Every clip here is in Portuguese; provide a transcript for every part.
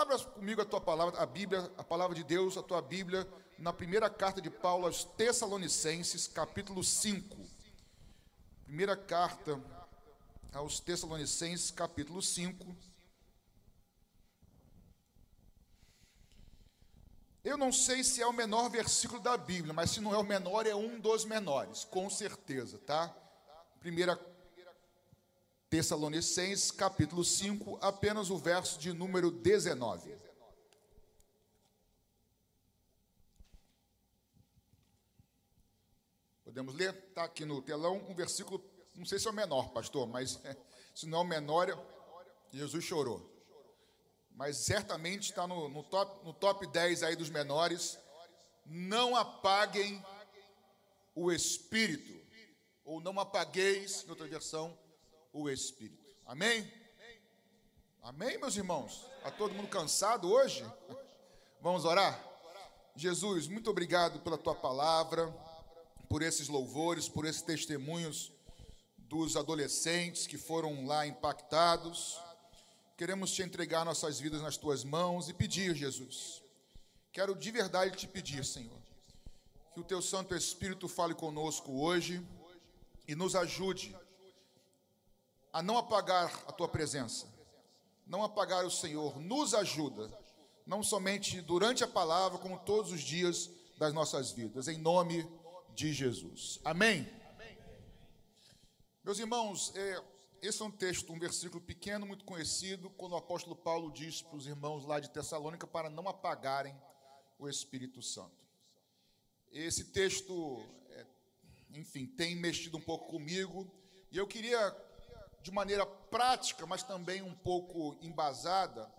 abra comigo a tua palavra, a Bíblia, a palavra de Deus, a tua Bíblia, na primeira carta de Paulo aos Tessalonicenses, capítulo 5. Primeira carta aos Tessalonicenses, capítulo 5. Eu não sei se é o menor versículo da Bíblia, mas se não é o menor, é um dos menores, com certeza, tá? Primeira Tessalonicenses, capítulo 5, apenas o verso de número 19. Podemos ler? Está aqui no telão um versículo, não sei se é o menor, pastor, mas se não é o menor, Jesus chorou. Mas certamente está no, no, top, no top 10 aí dos menores. Não apaguem o espírito, ou não apagueis, em outra versão, o Espírito. Amém? Amém, meus irmãos? Está todo mundo cansado hoje? Vamos orar? Jesus, muito obrigado pela tua palavra, por esses louvores, por esses testemunhos dos adolescentes que foram lá impactados. Queremos te entregar nossas vidas nas tuas mãos e pedir, Jesus. Quero de verdade te pedir, Senhor, que o teu Santo Espírito fale conosco hoje e nos ajude a não apagar a tua presença, não apagar o Senhor, nos ajuda, não somente durante a palavra, como todos os dias das nossas vidas, em nome de Jesus. Amém? Meus irmãos, é, esse é um texto, um versículo pequeno, muito conhecido, quando o apóstolo Paulo diz para os irmãos lá de Tessalônica para não apagarem o Espírito Santo. Esse texto, é, enfim, tem mexido um pouco comigo, e eu queria de maneira prática, mas também um pouco embasada,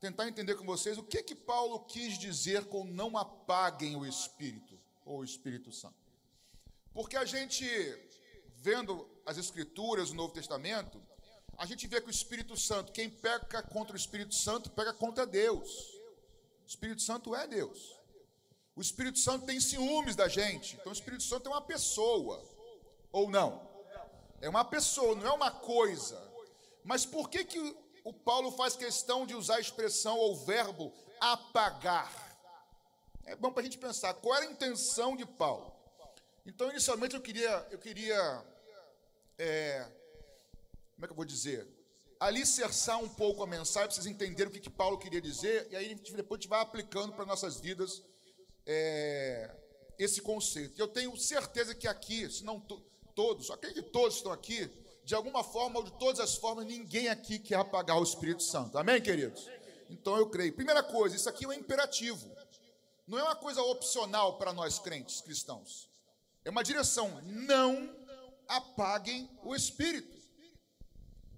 tentar entender com vocês o que que Paulo quis dizer com não apaguem o Espírito ou o Espírito Santo. Porque a gente vendo as escrituras do Novo Testamento, a gente vê que o Espírito Santo, quem peca contra o Espírito Santo, pega contra Deus. O Espírito Santo é Deus. O Espírito Santo tem ciúmes da gente. Então o Espírito Santo é uma pessoa ou não? É uma pessoa, não é uma coisa. Mas por que, que o Paulo faz questão de usar a expressão ou verbo apagar? É bom para a gente pensar qual era a intenção de Paulo. Então, inicialmente, eu queria, eu queria é, como é que eu vou dizer? Alicerçar um pouco a mensagem, para vocês entenderem o que, que Paulo queria dizer, e aí depois a gente vai aplicando para nossas vidas é, esse conceito. Eu tenho certeza que aqui, se não todos, acredito que todos estão aqui, de alguma forma ou de todas as formas, ninguém aqui quer apagar o Espírito Santo. Amém, queridos? Então eu creio. Primeira coisa, isso aqui é um imperativo. Não é uma coisa opcional para nós crentes cristãos. É uma direção. Não apaguem o Espírito.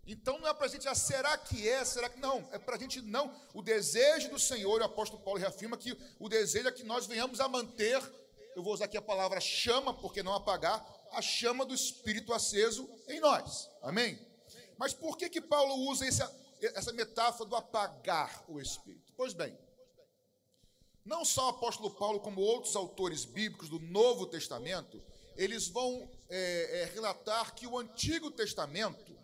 Então não é para a gente, ah, será que é? Será que não? É para a gente não. O desejo do Senhor, o apóstolo Paulo reafirma que o desejo é que nós venhamos a manter, eu vou usar aqui a palavra chama, porque não apagar, a chama do Espírito aceso em nós. Amém? Mas por que que Paulo usa essa, essa metáfora do apagar o Espírito? Pois bem, não só o apóstolo Paulo, como outros autores bíblicos do Novo Testamento, eles vão é, é, relatar que o Antigo Testamento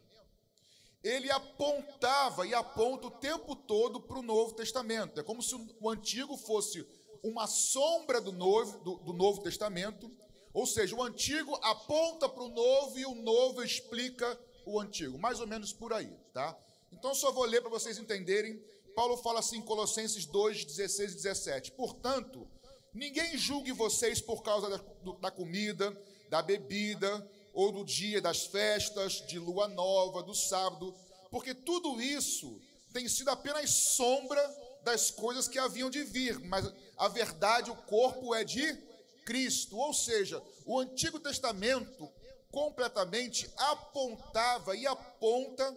ele apontava e aponta o tempo todo para o Novo Testamento. É como se o Antigo fosse uma sombra do Novo, do, do Novo Testamento ou seja, o antigo aponta para o novo e o novo explica o antigo, mais ou menos por aí, tá? Então só vou ler para vocês entenderem. Paulo fala assim em Colossenses 2, 16 e 17. Portanto, ninguém julgue vocês por causa da, da comida, da bebida, ou do dia das festas, de lua nova, do sábado, porque tudo isso tem sido apenas sombra das coisas que haviam de vir, mas a verdade, o corpo é de Cristo, ou seja, o Antigo Testamento completamente apontava e aponta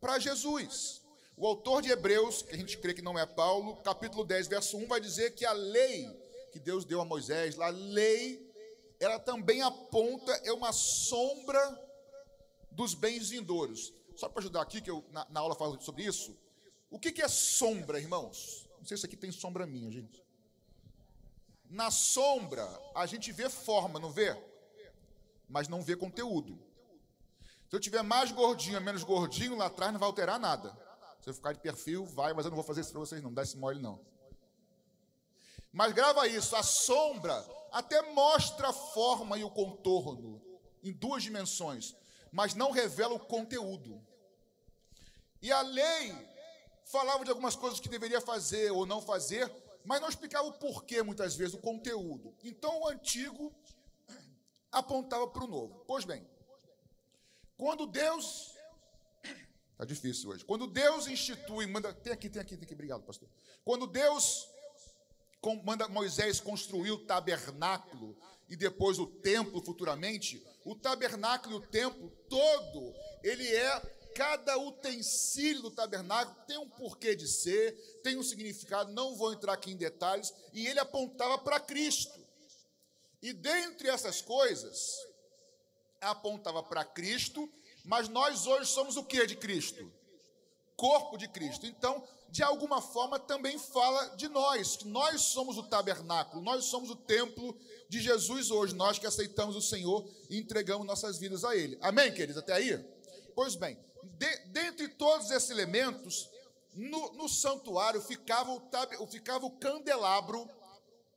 para Jesus. O autor de Hebreus, que a gente crê que não é Paulo, capítulo 10, verso 1, vai dizer que a lei que Deus deu a Moisés, a lei, ela também aponta, é uma sombra dos bens vindouros. Só para ajudar aqui, que eu na, na aula falo sobre isso. O que, que é sombra, irmãos? Não sei se aqui tem sombra minha, gente. Na sombra, a gente vê forma, não vê? Mas não vê conteúdo. Se eu tiver mais gordinho, menos gordinho, lá atrás não vai alterar nada. Se eu ficar de perfil, vai, mas eu não vou fazer isso para vocês não, dá esse mole não. Mas grava isso, a sombra até mostra a forma e o contorno em duas dimensões, mas não revela o conteúdo. E a lei falava de algumas coisas que deveria fazer ou não fazer, mas não explicava o porquê, muitas vezes, o conteúdo. Então, o antigo apontava para o novo. Pois bem, quando Deus. Está difícil hoje. Quando Deus institui, manda. Tem aqui, tem aqui, tem aqui, obrigado, pastor. Quando Deus manda Moisés construir o tabernáculo e depois o templo futuramente, o tabernáculo e o templo todo, ele é cada utensílio do tabernáculo tem um porquê de ser, tem um significado, não vou entrar aqui em detalhes, e ele apontava para Cristo. E dentre essas coisas, apontava para Cristo, mas nós hoje somos o que de Cristo? Corpo de Cristo. Então, de alguma forma, também fala de nós, que nós somos o tabernáculo, nós somos o templo de Jesus hoje, nós que aceitamos o Senhor e entregamos nossas vidas a Ele. Amém, queridos? Até aí? Pois bem, de, dentre todos esses elementos, no, no santuário ficava o, ficava o candelabro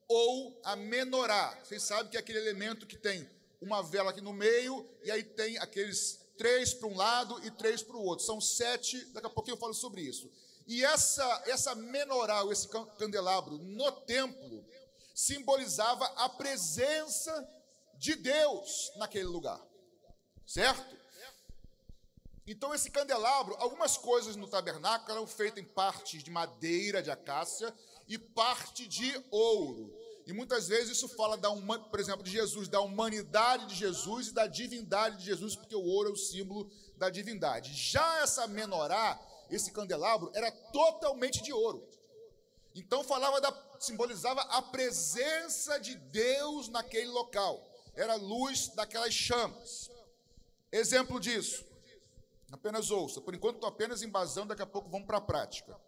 ou a menorá. Vocês sabem que é aquele elemento que tem uma vela aqui no meio e aí tem aqueles três para um lado e três para o outro. São sete, daqui a pouquinho eu falo sobre isso. E essa, essa menorá, ou esse candelabro, no templo, simbolizava a presença de Deus naquele lugar. Certo? Então, esse candelabro, algumas coisas no tabernáculo eram feitas em partes de madeira de acácia e parte de ouro. E muitas vezes isso fala, da uma, por exemplo, de Jesus, da humanidade de Jesus e da divindade de Jesus, porque o ouro é o símbolo da divindade. Já essa menorá, esse candelabro, era totalmente de ouro. Então falava da, simbolizava a presença de Deus naquele local. Era a luz daquelas chamas. Exemplo disso, Apenas ouça. Por enquanto estou apenas embasando, daqui a pouco vamos para a prática.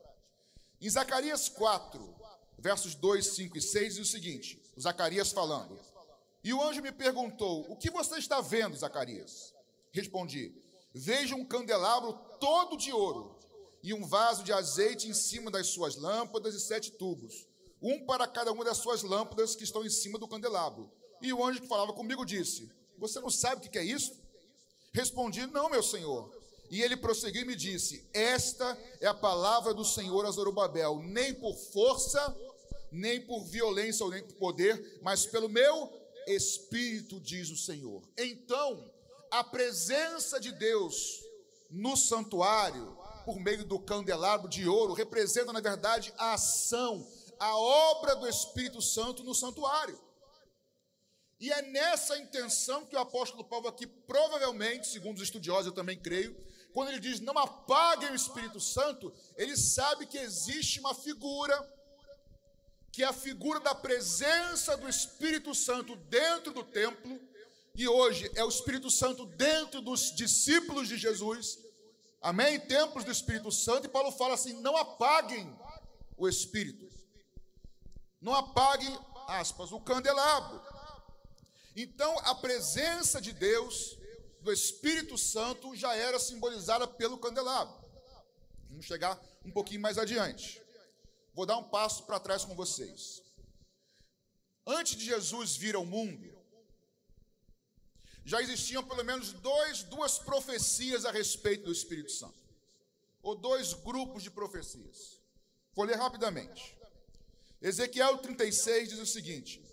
Em Zacarias 4, versos 2, 5 e 6, diz o seguinte: Zacarias falando. E o anjo me perguntou: O que você está vendo, Zacarias? Respondi: Vejo um candelabro todo de ouro e um vaso de azeite em cima das suas lâmpadas e sete tubos, um para cada uma das suas lâmpadas que estão em cima do candelabro. E o anjo que falava comigo disse: Você não sabe o que é isso? Respondi: Não, meu senhor. E ele prosseguiu e me disse: Esta é a palavra do Senhor a Zorobabel, nem por força, nem por violência ou nem por poder, mas pelo meu espírito, diz o Senhor. Então, a presença de Deus no santuário, por meio do candelabro de ouro, representa, na verdade, a ação, a obra do Espírito Santo no santuário. E é nessa intenção que o apóstolo Paulo aqui, provavelmente, segundo os estudiosos, eu também creio, quando ele diz não apaguem o Espírito Santo, ele sabe que existe uma figura, que é a figura da presença do Espírito Santo dentro do templo, e hoje é o Espírito Santo dentro dos discípulos de Jesus, amém? Templos do Espírito Santo, e Paulo fala assim: não apaguem o Espírito, não apaguem, aspas, o candelabro. Então, a presença de Deus do Espírito Santo já era simbolizada pelo candelabro. Vamos chegar um pouquinho mais adiante. Vou dar um passo para trás com vocês. Antes de Jesus vir ao mundo, já existiam pelo menos dois, duas profecias a respeito do Espírito Santo, ou dois grupos de profecias. Vou ler rapidamente. Ezequiel 36 diz o seguinte: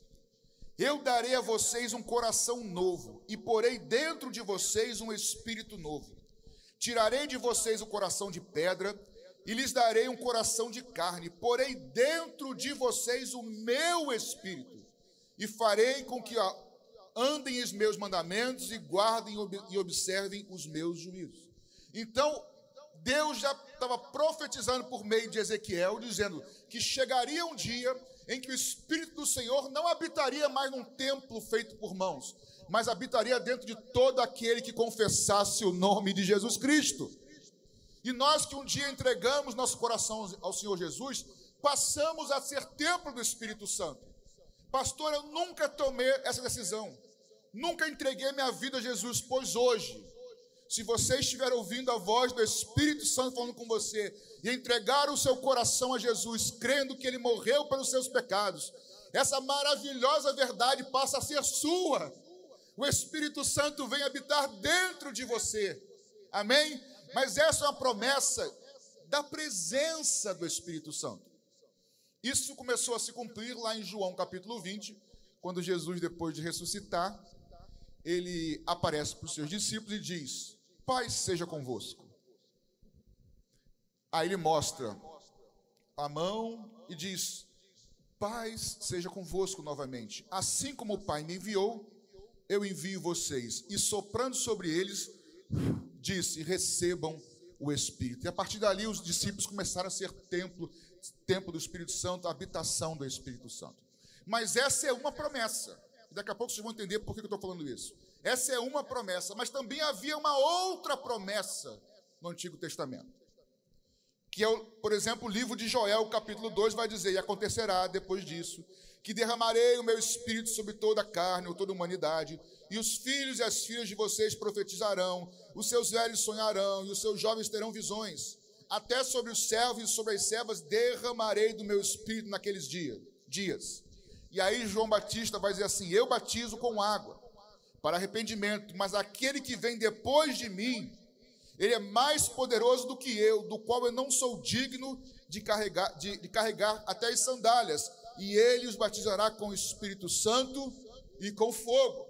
eu darei a vocês um coração novo e porei dentro de vocês um espírito novo. Tirarei de vocês o coração de pedra e lhes darei um coração de carne. Porei dentro de vocês o meu espírito e farei com que andem os meus mandamentos e guardem e observem os meus juízos. Então, Deus já estava profetizando por meio de Ezequiel, dizendo que chegaria um dia em que o Espírito do Senhor não habitaria mais num templo feito por mãos, mas habitaria dentro de todo aquele que confessasse o nome de Jesus Cristo. E nós que um dia entregamos nosso coração ao Senhor Jesus, passamos a ser templo do Espírito Santo. Pastor, eu nunca tomei essa decisão, nunca entreguei minha vida a Jesus, pois hoje, se você estiver ouvindo a voz do Espírito Santo falando com você e entregar o seu coração a Jesus, crendo que ele morreu pelos seus pecados, essa maravilhosa verdade passa a ser sua. O Espírito Santo vem habitar dentro de você. Amém? Mas essa é uma promessa da presença do Espírito Santo. Isso começou a se cumprir lá em João capítulo 20, quando Jesus, depois de ressuscitar, ele aparece para os seus discípulos e diz: Paz seja convosco. Aí ele mostra a mão e diz: Paz seja convosco novamente. Assim como o Pai me enviou, eu envio vocês. E soprando sobre eles, disse: Recebam o Espírito. E a partir dali, os discípulos começaram a ser templo, templo do Espírito Santo, habitação do Espírito Santo. Mas essa é uma promessa. Daqui a pouco vocês vão entender por que eu estou falando isso. Essa é uma promessa, mas também havia uma outra promessa no Antigo Testamento. Que é, por exemplo, o livro de Joel, capítulo 2, vai dizer: E acontecerá depois disso, que derramarei o meu espírito sobre toda a carne ou toda a humanidade, e os filhos e as filhas de vocês profetizarão, os seus velhos sonharão, e os seus jovens terão visões. Até sobre os servos e sobre as servas derramarei do meu espírito naqueles dias. E aí João Batista vai dizer assim: Eu batizo com água para arrependimento, mas aquele que vem depois de mim, ele é mais poderoso do que eu, do qual eu não sou digno de carregar, de, de carregar até as sandálias, e ele os batizará com o Espírito Santo e com fogo.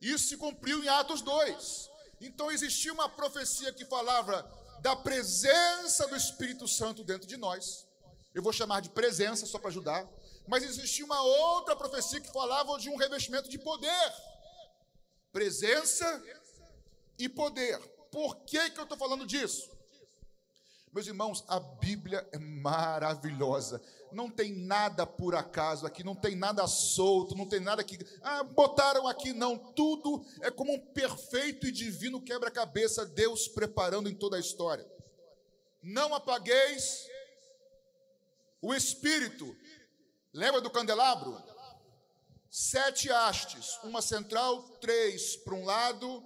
Isso se cumpriu em Atos 2. Então existia uma profecia que falava da presença do Espírito Santo dentro de nós. Eu vou chamar de presença só para ajudar. Mas existia uma outra profecia que falava de um revestimento de poder presença e poder. Por que, que eu estou falando disso? Meus irmãos, a Bíblia é maravilhosa. Não tem nada por acaso aqui, não tem nada solto, não tem nada que. Ah, botaram aqui, não. Tudo é como um perfeito e divino quebra-cabeça, Deus preparando em toda a história. Não apagueis o Espírito. Lembra do candelabro? Sete hastes, uma central, três para um lado,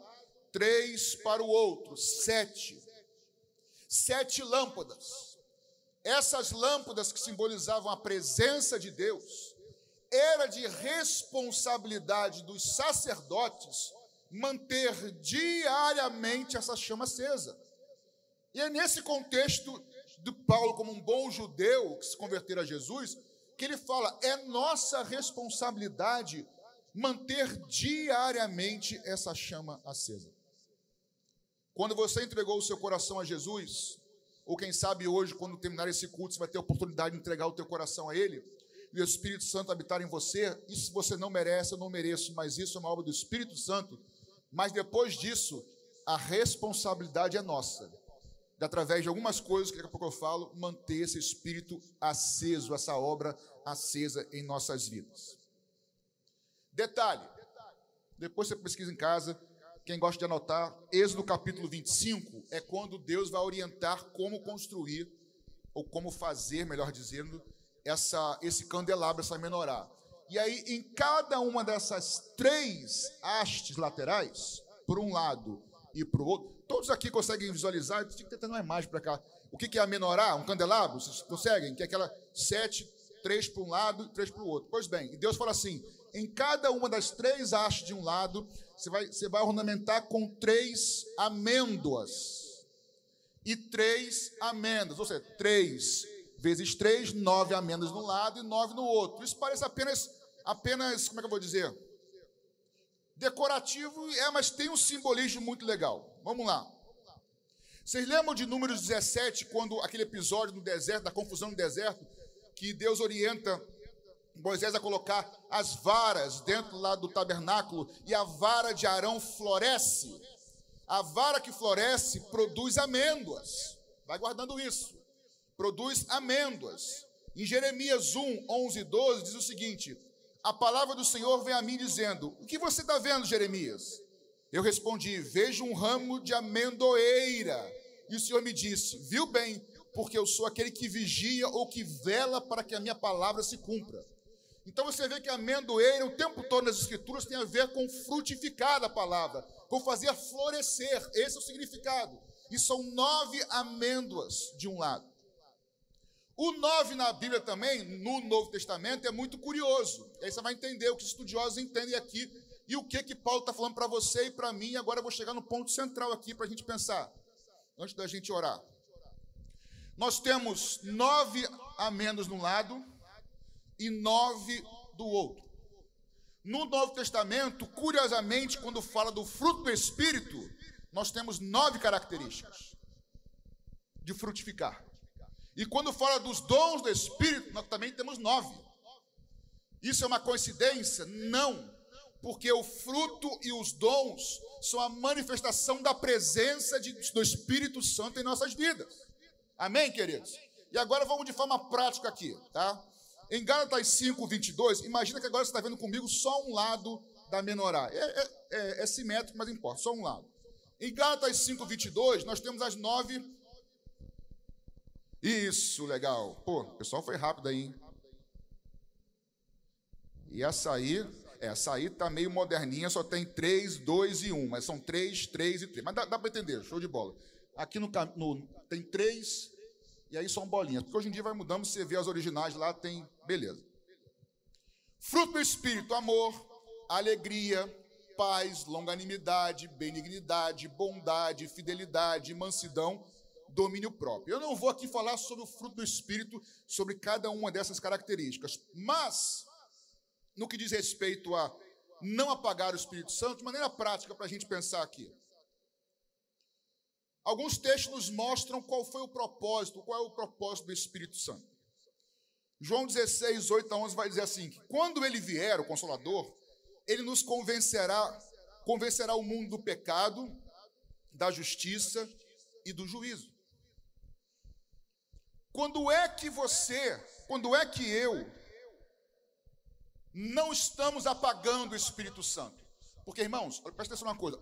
três para o outro, sete. Sete lâmpadas. Essas lâmpadas que simbolizavam a presença de Deus, era de responsabilidade dos sacerdotes manter diariamente essa chama acesa. E é nesse contexto do Paulo, como um bom judeu que se converter a Jesus, que ele fala: é nossa responsabilidade manter diariamente essa chama acesa. Quando você entregou o seu coração a Jesus, ou quem sabe hoje, quando terminar esse culto, você vai ter a oportunidade de entregar o teu coração a Ele, e o Espírito Santo habitar em você, isso você não merece, eu não mereço, mas isso é uma obra do Espírito Santo. Mas depois disso, a responsabilidade é nossa de, através de algumas coisas que daqui a pouco eu falo, manter esse espírito aceso, essa obra acesa em nossas vidas. Detalhe, depois você pesquisa em casa, quem gosta de anotar, Êxodo capítulo 25 é quando Deus vai orientar como construir, ou como fazer, melhor dizendo, essa, esse candelabro, essa menorá. E aí, em cada uma dessas três hastes laterais, por um lado e para o outro, Todos aqui conseguem visualizar? Tinha que ter uma imagem para cá. O que é a menorá? Um candelabro? Vocês conseguem? Que é aquela sete, três para um lado e três para o outro. Pois bem, e Deus fala assim: em cada uma das três hastes de um lado, você vai, você vai ornamentar com três amêndoas. E três amêndoas, ou seja, três vezes três, nove amêndoas de um lado e nove no outro. Isso parece apenas, apenas, como é que eu vou dizer? Decorativo, é, mas tem um simbolismo muito legal. Vamos lá. Vocês lembram de Números 17, quando aquele episódio no deserto, da confusão no deserto, que Deus orienta Moisés a colocar as varas dentro lá do tabernáculo e a vara de Arão floresce. A vara que floresce produz amêndoas. Vai guardando isso. Produz amêndoas. Em Jeremias 1, 11 e 12 diz o seguinte: a palavra do Senhor vem a mim dizendo: O que você está vendo, Jeremias? Eu respondi: Vejo um ramo de amendoeira. E o Senhor me disse: Viu bem, porque eu sou aquele que vigia ou que vela para que a minha palavra se cumpra. Então você vê que a amendoeira, o tempo todo nas Escrituras, tem a ver com frutificar a palavra, vou fazer florescer. Esse é o significado. E são nove amêndoas de um lado. O nove na Bíblia também, no Novo Testamento, é muito curioso. Aí você vai entender o que os estudiosos entendem aqui e o que que Paulo está falando para você e para mim. Agora eu vou chegar no ponto central aqui para a gente pensar, antes da gente orar. Nós temos nove amêndoas no lado e nove do outro. No Novo Testamento, curiosamente, quando fala do fruto do Espírito, nós temos nove características de frutificar. E quando fala dos dons do Espírito, nós também temos nove. Isso é uma coincidência? Não, porque o fruto e os dons são a manifestação da presença de, do Espírito Santo em nossas vidas. Amém, queridos? E agora vamos de forma prática aqui, tá? Em Gálatas 5, 22, imagina que agora você está vendo comigo só um lado da menorá. É, é, é, é simétrico, mas importa, só um lado. Em Gálatas 5, 22, nós temos as nove. Isso, legal. Pô, o pessoal foi rápido aí, hein? E essa aí, essa aí tá meio moderninha, só tem 3, 2 e 1, mas são 3, 3 e 3. Mas dá, dá para entender, show de bola. Aqui no, no tem 3, e aí são bolinhas. Porque hoje em dia vai mudando, você vê as originais lá, tem. Beleza. Fruto do Espírito: amor, alegria, paz, longanimidade, benignidade, bondade, fidelidade, mansidão, domínio próprio. Eu não vou aqui falar sobre o fruto do Espírito, sobre cada uma dessas características, mas, no que diz respeito a não apagar o Espírito Santo, de maneira prática para a gente pensar aqui. Alguns textos nos mostram qual foi o propósito, qual é o propósito do Espírito Santo. João 16, 8 a 11 vai dizer assim: que quando ele vier, o Consolador, ele nos convencerá, convencerá o mundo do pecado, da justiça e do juízo. Quando é que você, quando é que eu não estamos apagando o Espírito Santo? Porque, irmãos, presta atenção numa coisa: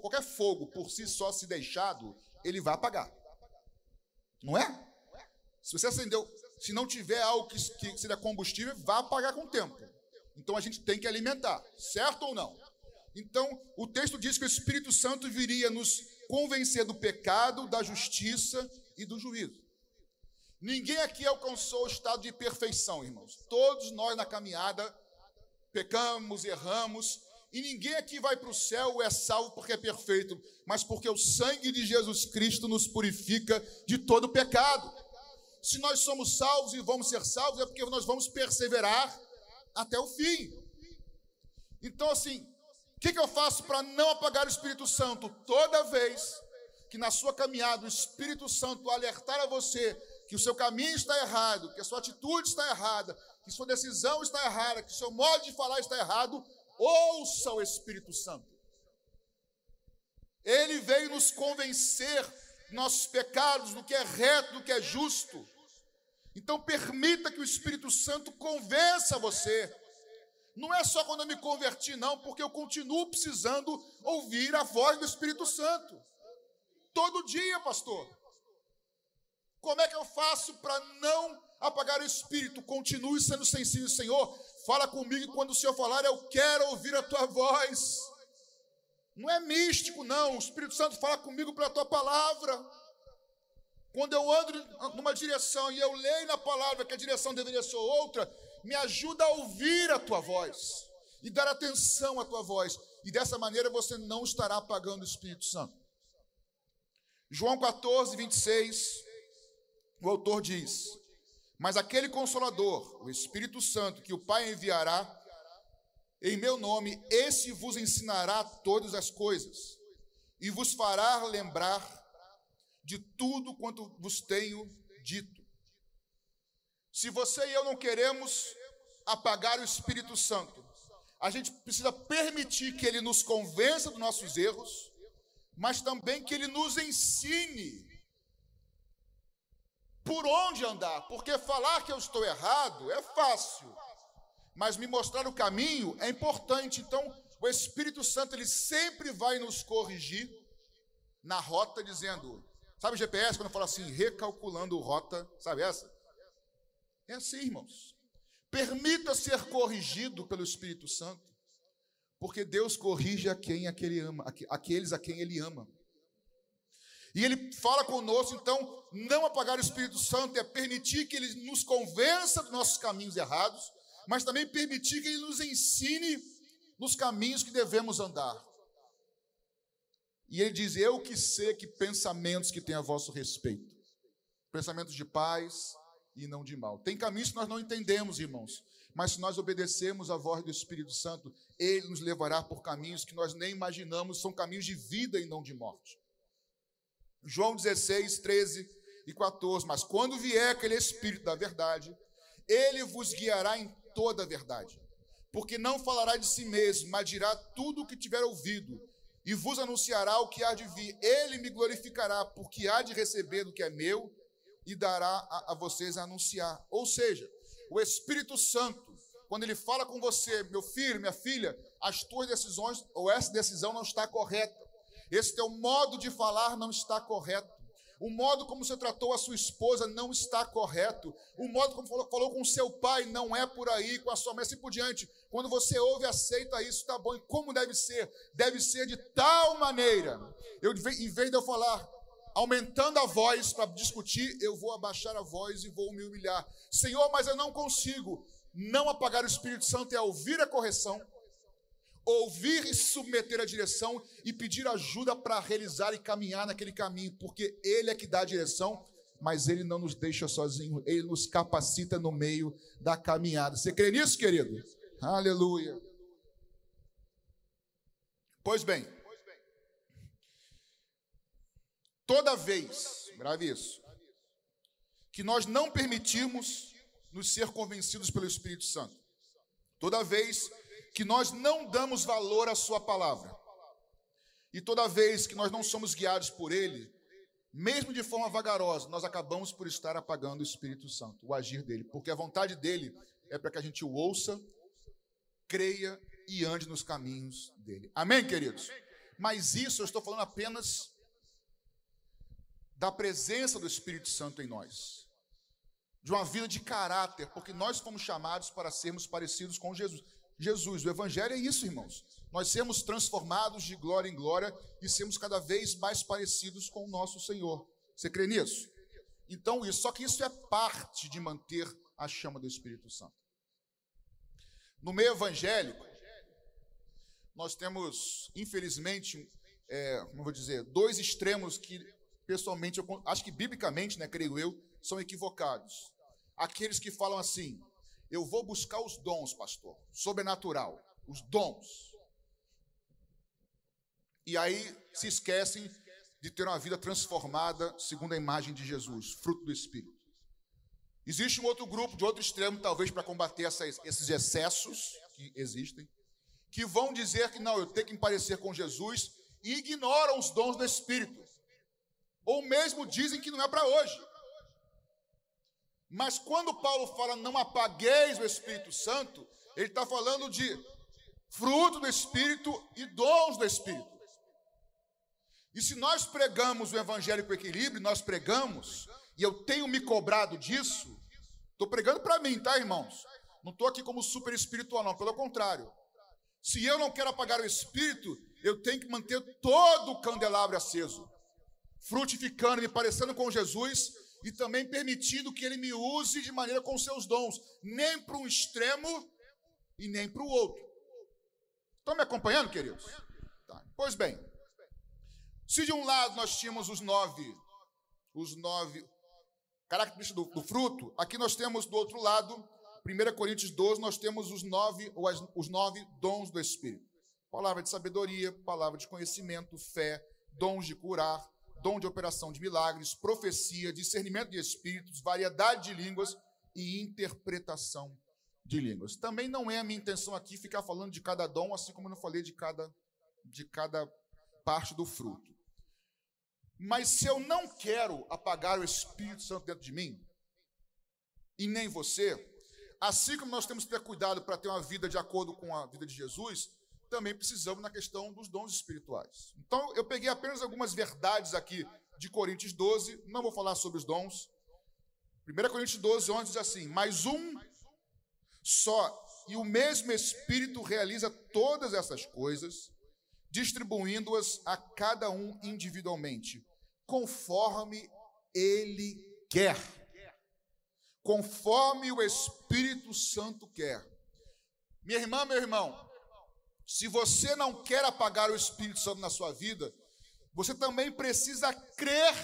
qualquer fogo por si só, se deixado, ele vai apagar. Não é? Se você acendeu, se não tiver algo que, que seja combustível, vai apagar com o tempo. Então a gente tem que alimentar, certo ou não? Então, o texto diz que o Espírito Santo viria nos convencer do pecado, da justiça e do juízo. Ninguém aqui alcançou o estado de perfeição, irmãos. Todos nós na caminhada pecamos, erramos, e ninguém aqui vai para o céu ou é salvo porque é perfeito, mas porque o sangue de Jesus Cristo nos purifica de todo pecado. Se nós somos salvos e vamos ser salvos, é porque nós vamos perseverar até o fim. Então, assim, o que, que eu faço para não apagar o Espírito Santo? Toda vez que na sua caminhada o Espírito Santo alertar a você que o seu caminho está errado, que a sua atitude está errada, que sua decisão está errada, que o seu modo de falar está errado, Ouça o Espírito Santo. Ele veio nos convencer nossos pecados, do que é reto, do que é justo. Então permita que o Espírito Santo convença você. Não é só quando eu me converti, não, porque eu continuo precisando ouvir a voz do Espírito Santo. Todo dia, pastor. Como é que eu faço para não apagar o espírito? Continue sendo sensível, Senhor. Fala comigo quando o Senhor falar, eu quero ouvir a tua voz. Não é místico, não. O Espírito Santo fala comigo pela tua palavra. Quando eu ando numa direção e eu leio na palavra que a direção deveria ser outra, me ajuda a ouvir a tua voz e dar atenção à tua voz. E dessa maneira você não estará apagando o Espírito Santo. João 14, 26, o autor diz: mas aquele consolador, o Espírito Santo, que o Pai enviará em meu nome, esse vos ensinará todas as coisas e vos fará lembrar de tudo quanto vos tenho dito. Se você e eu não queremos apagar o Espírito Santo, a gente precisa permitir que ele nos convença dos nossos erros, mas também que ele nos ensine por onde andar, porque falar que eu estou errado é fácil, mas me mostrar o caminho é importante. Então, o Espírito Santo ele sempre vai nos corrigir na rota, dizendo, sabe o GPS quando fala assim, recalculando rota, sabe essa? É assim, irmãos. Permita ser corrigido pelo Espírito Santo. Porque Deus corrige a quem ama, aqueles a quem ele ama. E ele fala conosco, então, não apagar o Espírito Santo é permitir que ele nos convença dos nossos caminhos errados, mas também permitir que ele nos ensine nos caminhos que devemos andar. E ele diz: Eu que sei que pensamentos que tem a vosso respeito, pensamentos de paz e não de mal. Tem caminhos que nós não entendemos, irmãos, mas se nós obedecermos à voz do Espírito Santo, ele nos levará por caminhos que nós nem imaginamos, são caminhos de vida e não de morte. João 16, 13 e 14. Mas quando vier aquele Espírito da verdade, ele vos guiará em toda a verdade. Porque não falará de si mesmo, mas dirá tudo o que tiver ouvido, e vos anunciará o que há de vir. Ele me glorificará, porque há de receber do que é meu, e dará a, a vocês a anunciar. Ou seja, o Espírito Santo, quando ele fala com você, meu filho, minha filha, as tuas decisões, ou essa decisão não está correta esse teu modo de falar não está correto. O modo como você tratou a sua esposa não está correto. O modo como falou, falou com seu pai não é por aí, com a sua mãe, assim por diante. Quando você ouve aceita isso, está bom. E como deve ser? Deve ser de tal maneira. Eu, em vez de eu falar aumentando a voz para discutir, eu vou abaixar a voz e vou me humilhar. Senhor, mas eu não consigo. Não apagar o Espírito Santo é ouvir a correção ouvir e submeter a direção e pedir ajuda para realizar e caminhar naquele caminho, porque Ele é que dá a direção, mas Ele não nos deixa sozinho, Ele nos capacita no meio da caminhada. Você crê nisso, querido? Aleluia. Pois bem, toda vez, grave isso, que nós não permitirmos nos ser convencidos pelo Espírito Santo, toda vez que nós não damos valor à Sua palavra. E toda vez que nós não somos guiados por Ele, mesmo de forma vagarosa, nós acabamos por estar apagando o Espírito Santo, o agir dele, porque a vontade dele é para que a gente o ouça, creia e ande nos caminhos dele. Amém, queridos? Mas isso eu estou falando apenas da presença do Espírito Santo em nós, de uma vida de caráter, porque nós fomos chamados para sermos parecidos com Jesus. Jesus. O Evangelho é isso, irmãos. Nós sermos transformados de glória em glória e sermos cada vez mais parecidos com o nosso Senhor. Você crê nisso? Então, isso, só que isso é parte de manter a chama do Espírito Santo. No meio evangélico, nós temos, infelizmente, é, como vou dizer, dois extremos que, pessoalmente, eu, acho que biblicamente, né, creio eu, são equivocados. Aqueles que falam assim: eu vou buscar os dons, pastor, sobrenatural, os dons. E aí se esquecem de ter uma vida transformada segundo a imagem de Jesus, fruto do Espírito. Existe um outro grupo, de outro extremo, talvez para combater essas, esses excessos que existem, que vão dizer que não, eu tenho que parecer com Jesus e ignoram os dons do Espírito. Ou mesmo dizem que não é para hoje. Mas quando Paulo fala não apagueis o Espírito Santo, ele está falando de fruto do Espírito e dons do Espírito. E se nós pregamos o Evangelho com equilíbrio, nós pregamos, e eu tenho me cobrado disso, estou pregando para mim, tá, irmãos? Não estou aqui como super espiritual, não, pelo contrário. Se eu não quero apagar o Espírito, eu tenho que manter todo o candelabro aceso, frutificando, me parecendo com Jesus e também permitindo que ele me use de maneira com seus dons, nem para um extremo e nem para o outro. Estão me acompanhando, queridos? Tá. Pois bem, se de um lado nós tínhamos os nove, os nove características do, do fruto, aqui nós temos do outro lado, 1 Coríntios 12, nós temos os nove, os nove dons do Espírito. Palavra de sabedoria, palavra de conhecimento, fé, dons de curar, dom de operação de milagres, profecia, discernimento de espíritos, variedade de línguas e interpretação de línguas. Também não é a minha intenção aqui ficar falando de cada dom, assim como eu não falei de cada, de cada parte do fruto. Mas se eu não quero apagar o Espírito Santo dentro de mim, e nem você, assim como nós temos que ter cuidado para ter uma vida de acordo com a vida de Jesus, também precisamos na questão dos dons espirituais. Então, eu peguei apenas algumas verdades aqui de Coríntios 12, não vou falar sobre os dons. 1 Coríntios 12, 11 diz assim: Mas um só e o mesmo Espírito realiza todas essas coisas, distribuindo-as a cada um individualmente, conforme ele quer. Conforme o Espírito Santo quer. Minha irmã, meu irmão, se você não quer apagar o Espírito Santo na sua vida, você também precisa crer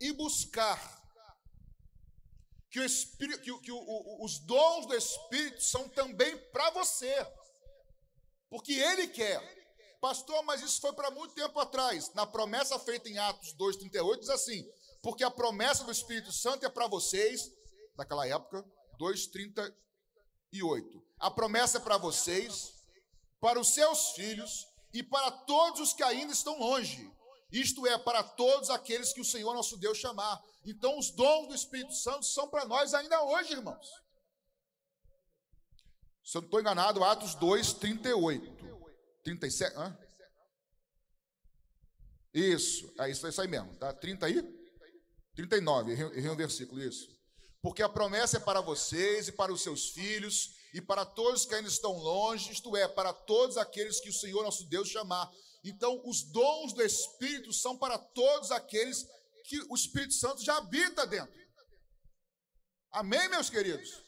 e buscar que, o Espírito, que, que o, o, os dons do Espírito são também para você, porque Ele quer. Pastor, mas isso foi para muito tempo atrás. Na promessa feita em Atos 2,38 diz assim: porque a promessa do Espírito Santo é para vocês, naquela época, 2,38. A promessa é para vocês, para os seus filhos e para todos os que ainda estão longe. Isto é, para todos aqueles que o Senhor nosso Deus chamar. Então, os dons do Espírito Santo são para nós ainda hoje, irmãos. Se eu não estou enganado, Atos 2, 38. 37, hã? Isso, é isso, é isso aí mesmo, tá? 30 aí? 39, errei um versículo, isso. Porque a promessa é para vocês e para os seus filhos e para todos que ainda estão longe, isto é, para todos aqueles que o Senhor nosso Deus chamar. Então, os dons do Espírito são para todos aqueles que o Espírito Santo já habita dentro. Amém, meus queridos?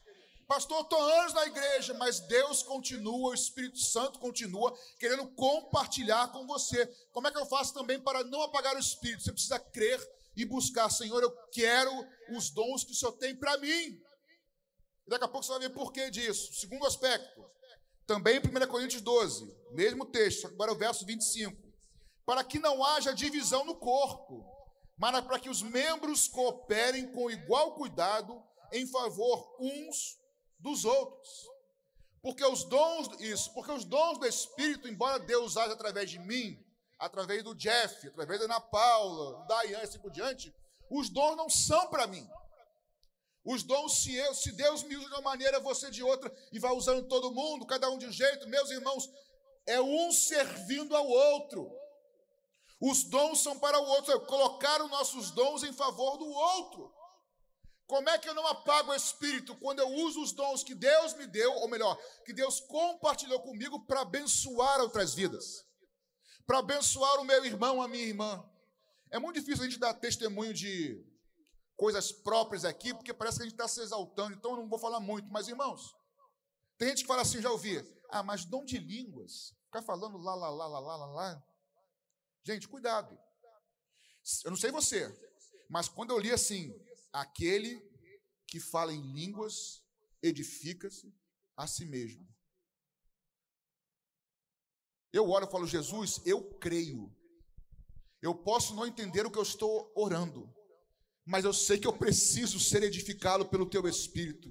Pastor, estou anos na igreja, mas Deus continua, o Espírito Santo continua querendo compartilhar com você. Como é que eu faço também para não apagar o Espírito? Você precisa crer e buscar, Senhor, eu quero os dons que o Senhor tem para mim. E daqui a pouco você vai ver por que disso. Segundo aspecto, também em 1 Coríntios 12, mesmo texto, agora o verso 25. Para que não haja divisão no corpo, mas para que os membros cooperem com igual cuidado em favor uns dos outros. Porque os dons, isso, porque os dons do Espírito, embora Deus haja através de mim, através do Jeff, através da Ana Paula, da Ian e assim por diante, os dons não são para mim. Os dons, se, eu, se Deus me usa de uma maneira, você de outra, e vai usando todo mundo, cada um de um jeito, meus irmãos, é um servindo ao outro. Os dons são para o outro, é colocar os nossos dons em favor do outro. Como é que eu não apago o espírito quando eu uso os dons que Deus me deu, ou melhor, que Deus compartilhou comigo para abençoar outras vidas? para abençoar o meu irmão, a minha irmã. É muito difícil a gente dar testemunho de coisas próprias aqui, porque parece que a gente está se exaltando, então eu não vou falar muito, mas irmãos, tem gente que fala assim, já ouvi, ah, mas dom de línguas, ficar falando lá, lá, lá, lá, lá, lá. Gente, cuidado. Eu não sei você, mas quando eu li assim, aquele que fala em línguas edifica-se a si mesmo. Eu oro e falo, Jesus, eu creio. Eu posso não entender o que eu estou orando, mas eu sei que eu preciso ser edificado pelo teu Espírito.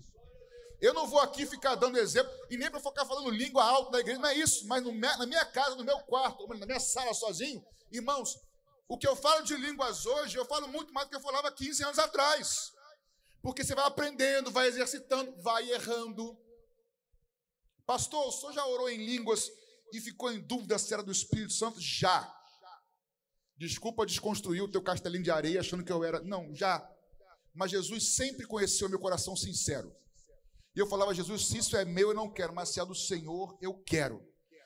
Eu não vou aqui ficar dando exemplo, e nem para ficar falando língua alta na igreja, não é isso, mas na minha casa, no meu quarto, na minha sala sozinho, irmãos, o que eu falo de línguas hoje, eu falo muito mais do que eu falava 15 anos atrás. Porque você vai aprendendo, vai exercitando, vai errando. Pastor, o senhor já orou em línguas e ficou em dúvida se era do Espírito Santo? Já. Desculpa desconstruir o teu castelinho de areia achando que eu era. Não, já. Mas Jesus sempre conheceu meu coração sincero. E eu falava, Jesus, se isso é meu, eu não quero, mas se é do Senhor, eu quero.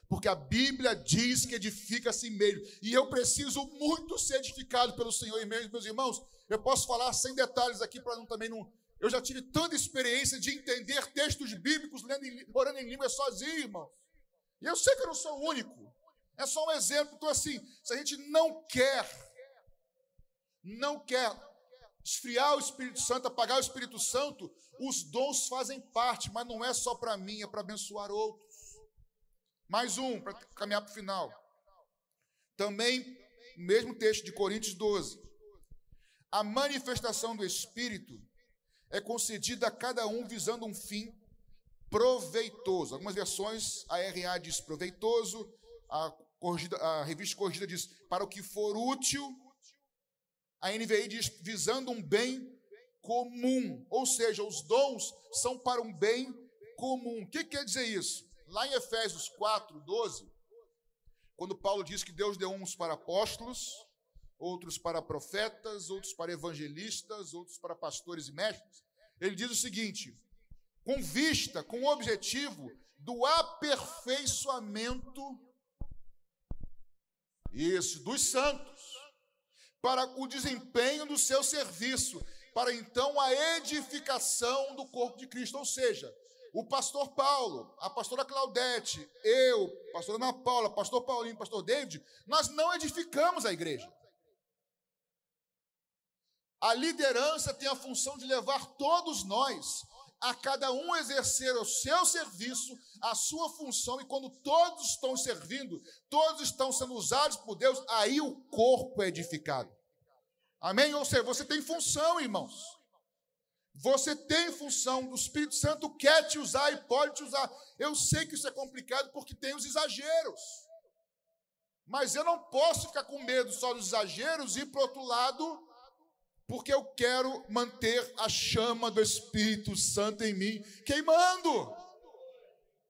Porque a Bíblia diz que edifica a mesmo. E eu preciso muito ser edificado pelo Senhor e meus irmãos. Eu posso falar sem detalhes aqui para não também não. Eu já tive tanta experiência de entender textos bíblicos lendo orando em língua sozinho, irmão. E eu sei que eu não sou o único. É só um exemplo. Então, assim, se a gente não quer, não quer esfriar o Espírito Santo, apagar o Espírito Santo, os dons fazem parte, mas não é só para mim, é para abençoar outros. Mais um, para caminhar para o final. Também, mesmo texto de Coríntios 12. A manifestação do Espírito é concedida a cada um visando um fim proveitoso. Algumas versões, a RA diz proveitoso, a, corrigida, a revista corrigida diz para o que for útil, a NVI diz visando um bem comum, ou seja, os dons são para um bem comum. O que quer dizer isso? Lá em Efésios 4, 12, quando Paulo diz que Deus deu uns para apóstolos, outros para profetas, outros para evangelistas, outros para pastores e mestres, ele diz o seguinte: com vista, com o objetivo do aperfeiçoamento isso, dos santos, para o desempenho do seu serviço, para então a edificação do corpo de Cristo, ou seja, o pastor Paulo, a pastora Claudete, eu, pastora Ana Paula, pastor Paulinho, pastor David, nós não edificamos a igreja. A liderança tem a função de levar todos nós a cada um exercer o seu serviço, a sua função, e quando todos estão servindo, todos estão sendo usados por Deus, aí o corpo é edificado. Amém? Ou seja, você tem função, irmãos. Você tem função, o Espírito Santo quer te usar e pode te usar. Eu sei que isso é complicado porque tem os exageros. Mas eu não posso ficar com medo só dos exageros e, por outro lado, porque eu quero manter a chama do Espírito Santo em mim queimando.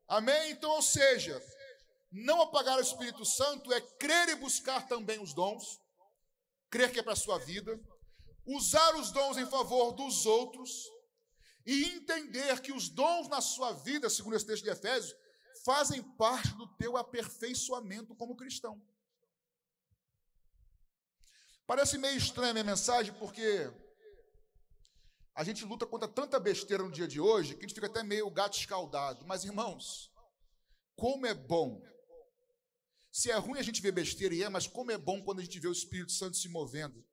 Amém? Então, ou seja, não apagar o Espírito Santo é crer e buscar também os dons, crer que é para a sua vida, usar os dons em favor dos outros e entender que os dons na sua vida, segundo esse texto de Efésios, fazem parte do teu aperfeiçoamento como cristão. Parece meio estranha a minha mensagem, porque a gente luta contra tanta besteira no dia de hoje que a gente fica até meio gato escaldado. Mas, irmãos, como é bom. Se é ruim a gente ver besteira, e é, mas como é bom quando a gente vê o Espírito Santo se movendo.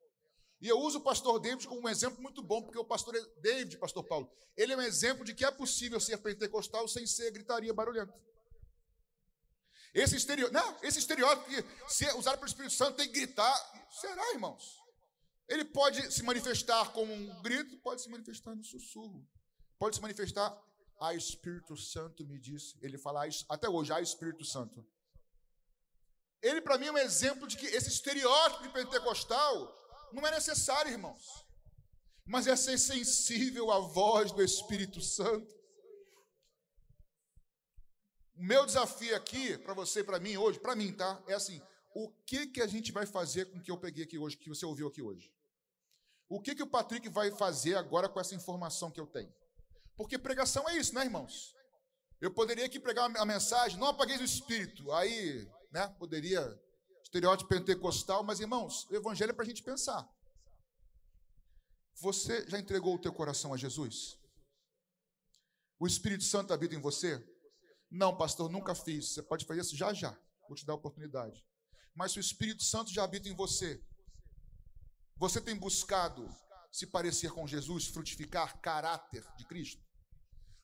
E eu uso o pastor David como um exemplo muito bom, porque o pastor David, pastor Paulo, ele é um exemplo de que é possível ser pentecostal sem ser gritaria barulhenta. Esse estereótipo, não, esse estereótipo que se usado pelo Espírito Santo tem que gritar, será, irmãos? Ele pode se manifestar como um grito, pode se manifestar no sussurro, pode se manifestar, a Espírito Santo me disse, ele fala até hoje, a Espírito Santo. Ele para mim é um exemplo de que esse estereótipo de pentecostal não é necessário, irmãos. Mas é ser sensível à voz do Espírito Santo. O meu desafio aqui, para você e para mim hoje, para mim, tá? É assim: o que, que a gente vai fazer com o que eu peguei aqui hoje, que você ouviu aqui hoje? O que, que o Patrick vai fazer agora com essa informação que eu tenho? Porque pregação é isso, né, irmãos? Eu poderia aqui pregar a mensagem, não apagueis o espírito, aí, né, poderia estereótipo pentecostal, mas irmãos, o evangelho é para a gente pensar. Você já entregou o teu coração a Jesus? O Espírito Santo habita em você? Não, pastor, nunca fiz. Você pode fazer isso já já. Vou te dar a oportunidade. Mas se o Espírito Santo já habita em você, você tem buscado se parecer com Jesus, frutificar caráter de Cristo?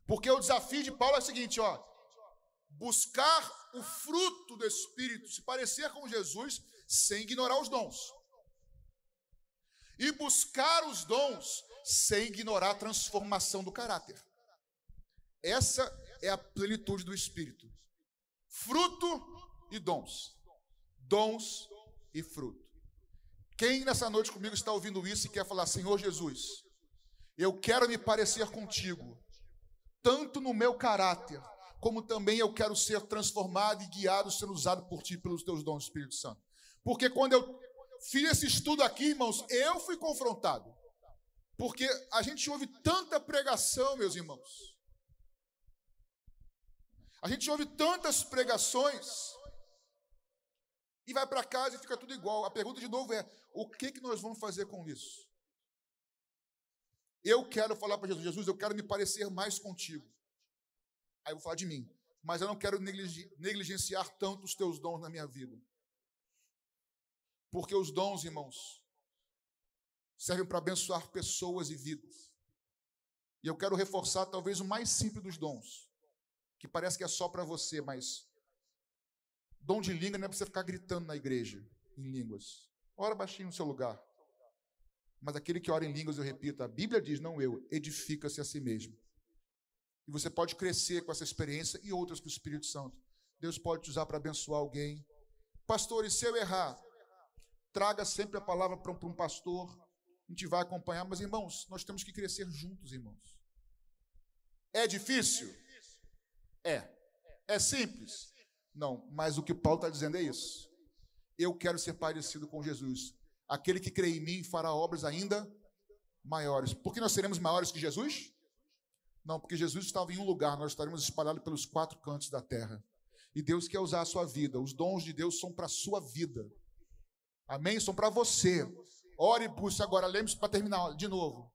Porque o desafio de Paulo é o seguinte, ó, buscar o fruto do Espírito, se parecer com Jesus, sem ignorar os dons. E buscar os dons sem ignorar a transformação do caráter. Essa é a plenitude do Espírito. Fruto e dons. Dons e fruto. Quem nessa noite comigo está ouvindo isso e quer falar, Senhor Jesus, eu quero me parecer contigo, tanto no meu caráter, como também eu quero ser transformado e guiado, sendo usado por ti pelos teus dons, Espírito Santo. Porque quando eu fiz esse estudo aqui, irmãos, eu fui confrontado. Porque a gente ouve tanta pregação, meus irmãos. A gente ouve tantas pregações e vai para casa e fica tudo igual. A pergunta de novo é: o que, que nós vamos fazer com isso? Eu quero falar para Jesus: Jesus, eu quero me parecer mais contigo. Aí eu vou falar de mim. Mas eu não quero negligenciar tanto os teus dons na minha vida. Porque os dons, irmãos, servem para abençoar pessoas e vidas. E eu quero reforçar talvez o mais simples dos dons, que parece que é só para você, mas dom de língua não é para você ficar gritando na igreja em línguas. Ora baixinho no seu lugar. Mas aquele que ora em línguas, eu repito, a Bíblia diz, não eu, edifica-se a si mesmo. E você pode crescer com essa experiência e outras com o Espírito Santo. Deus pode te usar para abençoar alguém. Pastor, e se eu errar? Traga sempre a palavra para um pastor. A gente vai acompanhar. Mas, irmãos, nós temos que crescer juntos, irmãos. É difícil? É. É simples? Não. Mas o que Paulo está dizendo é isso. Eu quero ser parecido com Jesus. Aquele que crê em mim fará obras ainda maiores. Por que nós seremos maiores que Jesus? Não, porque Jesus estava em um lugar, nós estaremos espalhados pelos quatro cantos da terra. E Deus quer usar a sua vida. Os dons de Deus são para a sua vida. Amém? São para você. Ore e busque agora. Lembre-se para terminar de novo.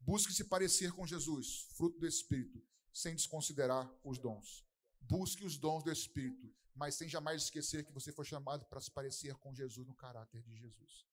Busque se parecer com Jesus, fruto do Espírito, sem desconsiderar os dons. Busque os dons do Espírito, mas sem jamais esquecer que você foi chamado para se parecer com Jesus no caráter de Jesus.